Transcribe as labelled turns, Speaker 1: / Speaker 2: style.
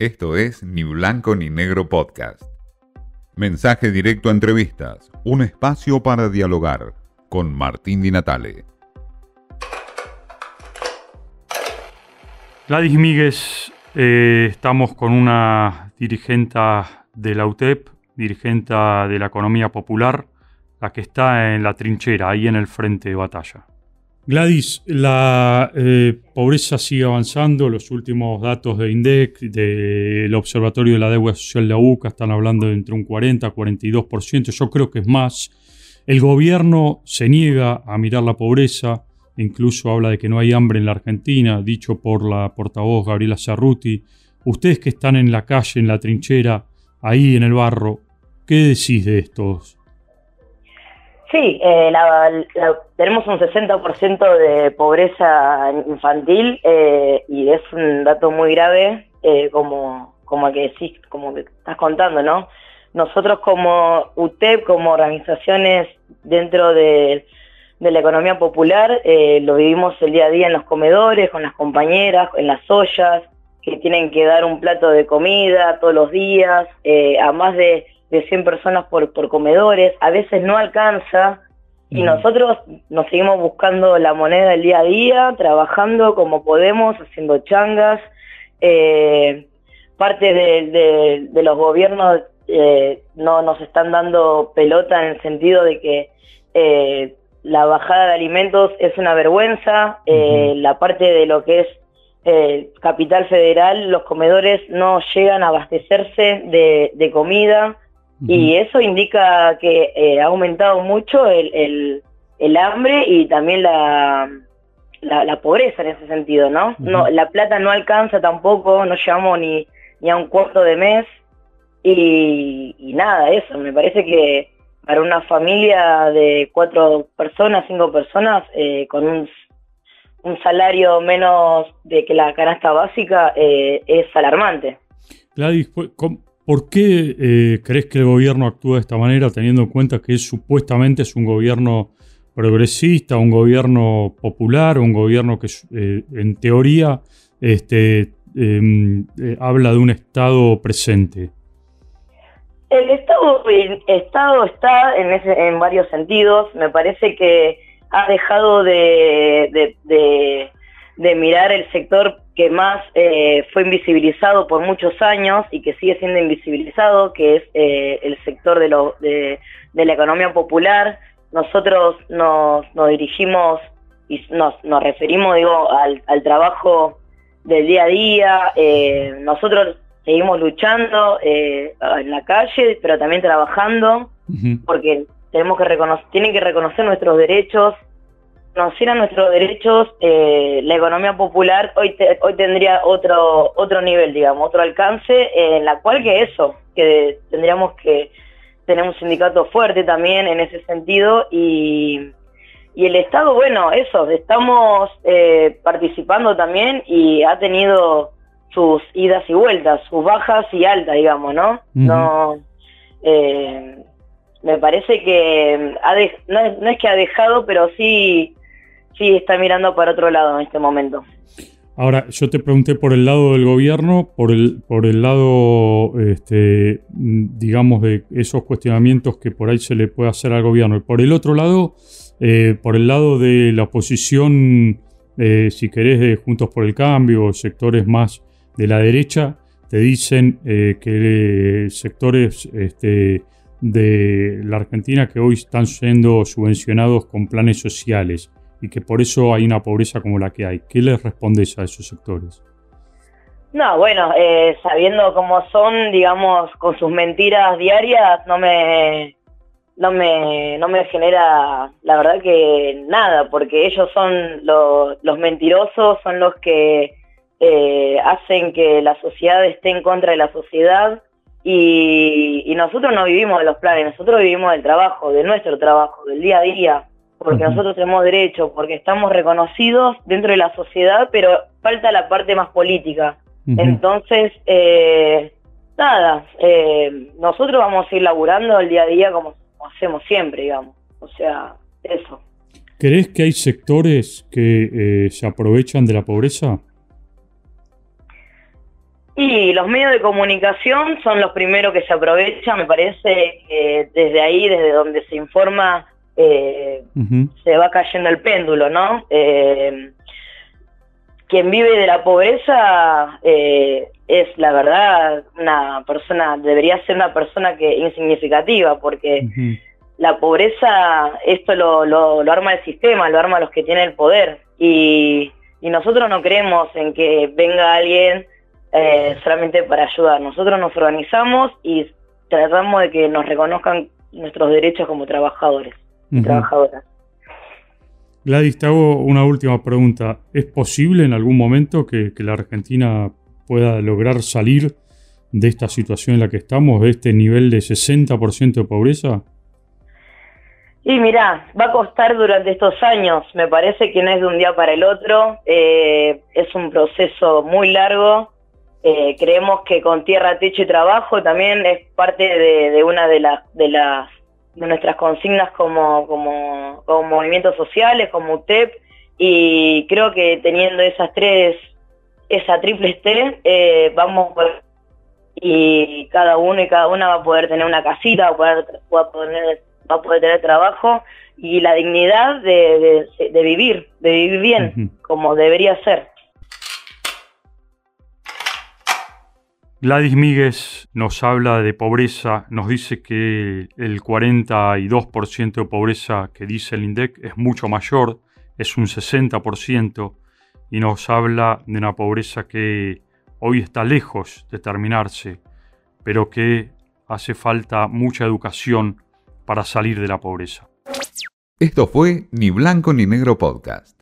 Speaker 1: Esto es Ni Blanco ni Negro Podcast. Mensaje directo a entrevistas, un espacio para dialogar con Martín Di Natale.
Speaker 2: Gladys Míguez, eh, estamos con una dirigente de la UTEP, dirigente de la economía popular, la que está en la trinchera, ahí en el frente de batalla. Gladys, la eh, pobreza sigue avanzando. Los últimos datos de INDEC, del Observatorio de la Deuda Social de UCA, están hablando de entre un 40 y 42%. Yo creo que es más. El gobierno se niega a mirar la pobreza, incluso habla de que no hay hambre en la Argentina, dicho por la portavoz Gabriela Cerruti. Ustedes que están en la calle, en la trinchera, ahí en el barro, ¿qué decís de estos
Speaker 3: Sí, eh, tenemos un 60% de pobreza infantil eh, y es un dato muy grave, eh, como, como que decís, como que estás contando, ¿no? Nosotros como UTEP, como organizaciones dentro de, la economía popular, lo vivimos el día a día en los comedores, con las compañeras, en las ollas, que tienen que dar un plato de comida todos los días, a más de de 100 personas por, por comedores, a veces no alcanza y nosotros nos seguimos buscando la moneda del día a día, trabajando como podemos, haciendo changas. Eh, parte de, los gobiernos eh, no nos están dando pelota en el sentido de que eh, la bajada de alimentos es una vergüenza, la parte de lo que es capital federal, los comedores no llegan a abastecerse de, de comida, y eso indica que eh, ha aumentado mucho el, el, hambre y también la, la, pobreza en ese sentido, ¿no? no La plata no alcanza tampoco, no llegamos ni, ni a un cuarto de mes y, nada, eso, me parece que para una familia de cuatro personas, cinco personas, eh, con un, un, salario menos de que la canasta básica, eh, es alarmante.
Speaker 2: Gladys, ¿cómo, ¿Por qué eh, crees que el gobierno actúa de esta manera teniendo en cuenta que supuestamente es un gobierno progresista, un gobierno popular, un gobierno que eh, en teoría este, em, eh, habla de un Estado presente?
Speaker 3: El Estado, estado está en, en varios sentidos. Me parece que ha dejado de de mirar el sector que más eh, fue invisibilizado por muchos años y que sigue siendo invisibilizado, que es eh, el sector de, lo, de, la economía popular. Nosotros nos, dirigimos y nos, nos referimos digo, al, trabajo del día a día. Eh, nosotros seguimos luchando en la calle, pero también trabajando, porque tenemos que reconocer, tienen que reconocer nuestros derechos conocieran nuestros derechos, eh, la economía popular hoy hoy tendría otro otro nivel, digamos, otro alcance, en la cual que eso, que tendríamos que tener un sindicato fuerte también en ese sentido y, y el Estado, bueno, eso, estamos eh, participando también y ha tenido sus idas y vueltas, sus bajas y altas, digamos, ¿no? No eh, me parece que no, no, es que ha dejado, pero sí sí está mirando para otro lado en este momento.
Speaker 2: Ahora, yo te pregunté por el lado del gobierno, por el, por el lado, este, digamos, de esos cuestionamientos que por ahí se le puede hacer al gobierno. Por el otro lado, eh, por el lado de la oposición, eh, si querés, de Juntos por el Cambio, sectores más de la derecha, te dicen eh, que sectores este, de la Argentina que hoy están siendo subvencionados con planes sociales y que por eso hay una pobreza como la que hay. ¿Qué les respondes a esos sectores?
Speaker 3: No, bueno, eh, sabiendo cómo son, digamos, con sus mentiras diarias, no me, no me, no me genera, la verdad que nada, porque ellos son los mentirosos, son los que eh, hacen que la sociedad esté en contra de la sociedad y, y nosotros no vivimos de los planes, nosotros vivimos del trabajo, de nuestro trabajo, del día a día porque nosotros tenemos derecho, porque estamos reconocidos dentro de la sociedad, pero falta la parte más política. Entonces, eh, nada, eh, nosotros vamos a ir laburando el día a día como, hacemos siempre, digamos. O sea, eso.
Speaker 2: ¿Crees que hay sectores que eh, se aprovechan de la pobreza?
Speaker 3: Y los medios de comunicación son los primeros que se aprovechan, me parece que desde ahí, desde donde se informa, eh, se va cayendo el péndulo, ¿no? Eh, quien vive de la pobreza eh, es, la verdad, una persona, debería ser una persona que insignificativa, porque la pobreza, esto lo, lo, lo, arma el sistema, lo arma los que tienen el poder. Y, y nosotros no creemos en que venga alguien eh, solamente para ayudar. Nosotros nos organizamos y tratamos de que nos reconozcan nuestros derechos como trabajadores y trabajadoras.
Speaker 2: Gladys, te hago una última pregunta. ¿Es posible en algún momento que, la Argentina pueda lograr salir de esta situación en la que estamos, de este nivel de 60% de pobreza?
Speaker 3: Y mira, va a costar durante estos años, me parece que no es de un día para el otro, eh, es un proceso muy largo, eh, creemos que con tierra, techo y trabajo también es parte de, una de, las de las de nuestras consignas como, como, movimientos sociales, como UTEP, y creo que teniendo esas tres, esa triple T, eh, vamos y cada uno y cada una va a poder tener una casita, va a poder, va a poder, va a poder tener trabajo y la dignidad de, de, vivir, de vivir bien, como debería ser.
Speaker 2: Gladys Míguez nos habla de pobreza, nos dice que el 42% de pobreza que dice el INDEC es mucho mayor, es un 60%, y nos habla de una pobreza que hoy está lejos de terminarse, pero que hace falta mucha educación para salir de la pobreza.
Speaker 1: Esto fue Ni Blanco ni Negro Podcast.